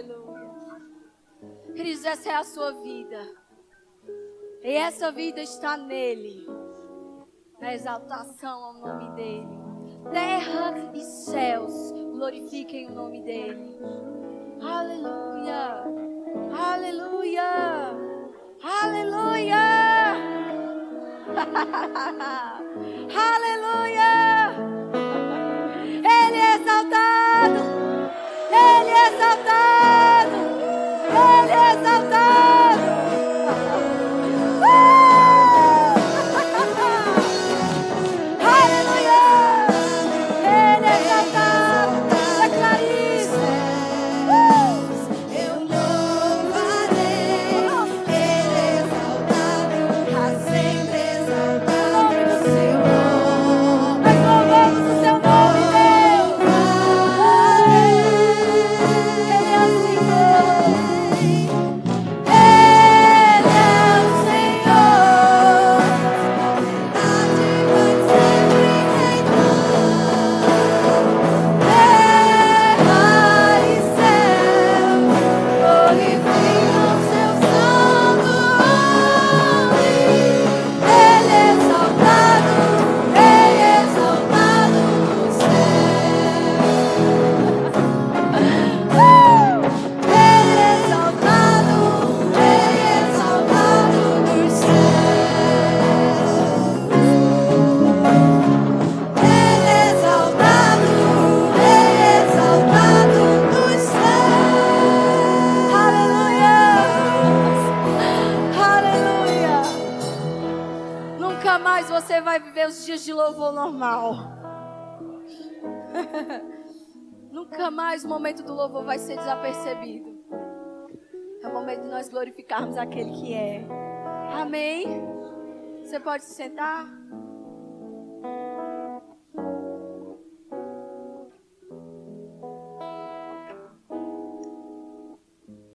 Aleluia. Queridos, essa é a sua vida. E essa vida está nele. Na exaltação ao nome dele. Terra e céus glorifiquem o nome dele. Aleluia. Aleluia. Aleluia. Aleluia. Ele é exaltado. Ele é exaltado. nós glorificarmos aquele que é. Amém? Você pode se sentar?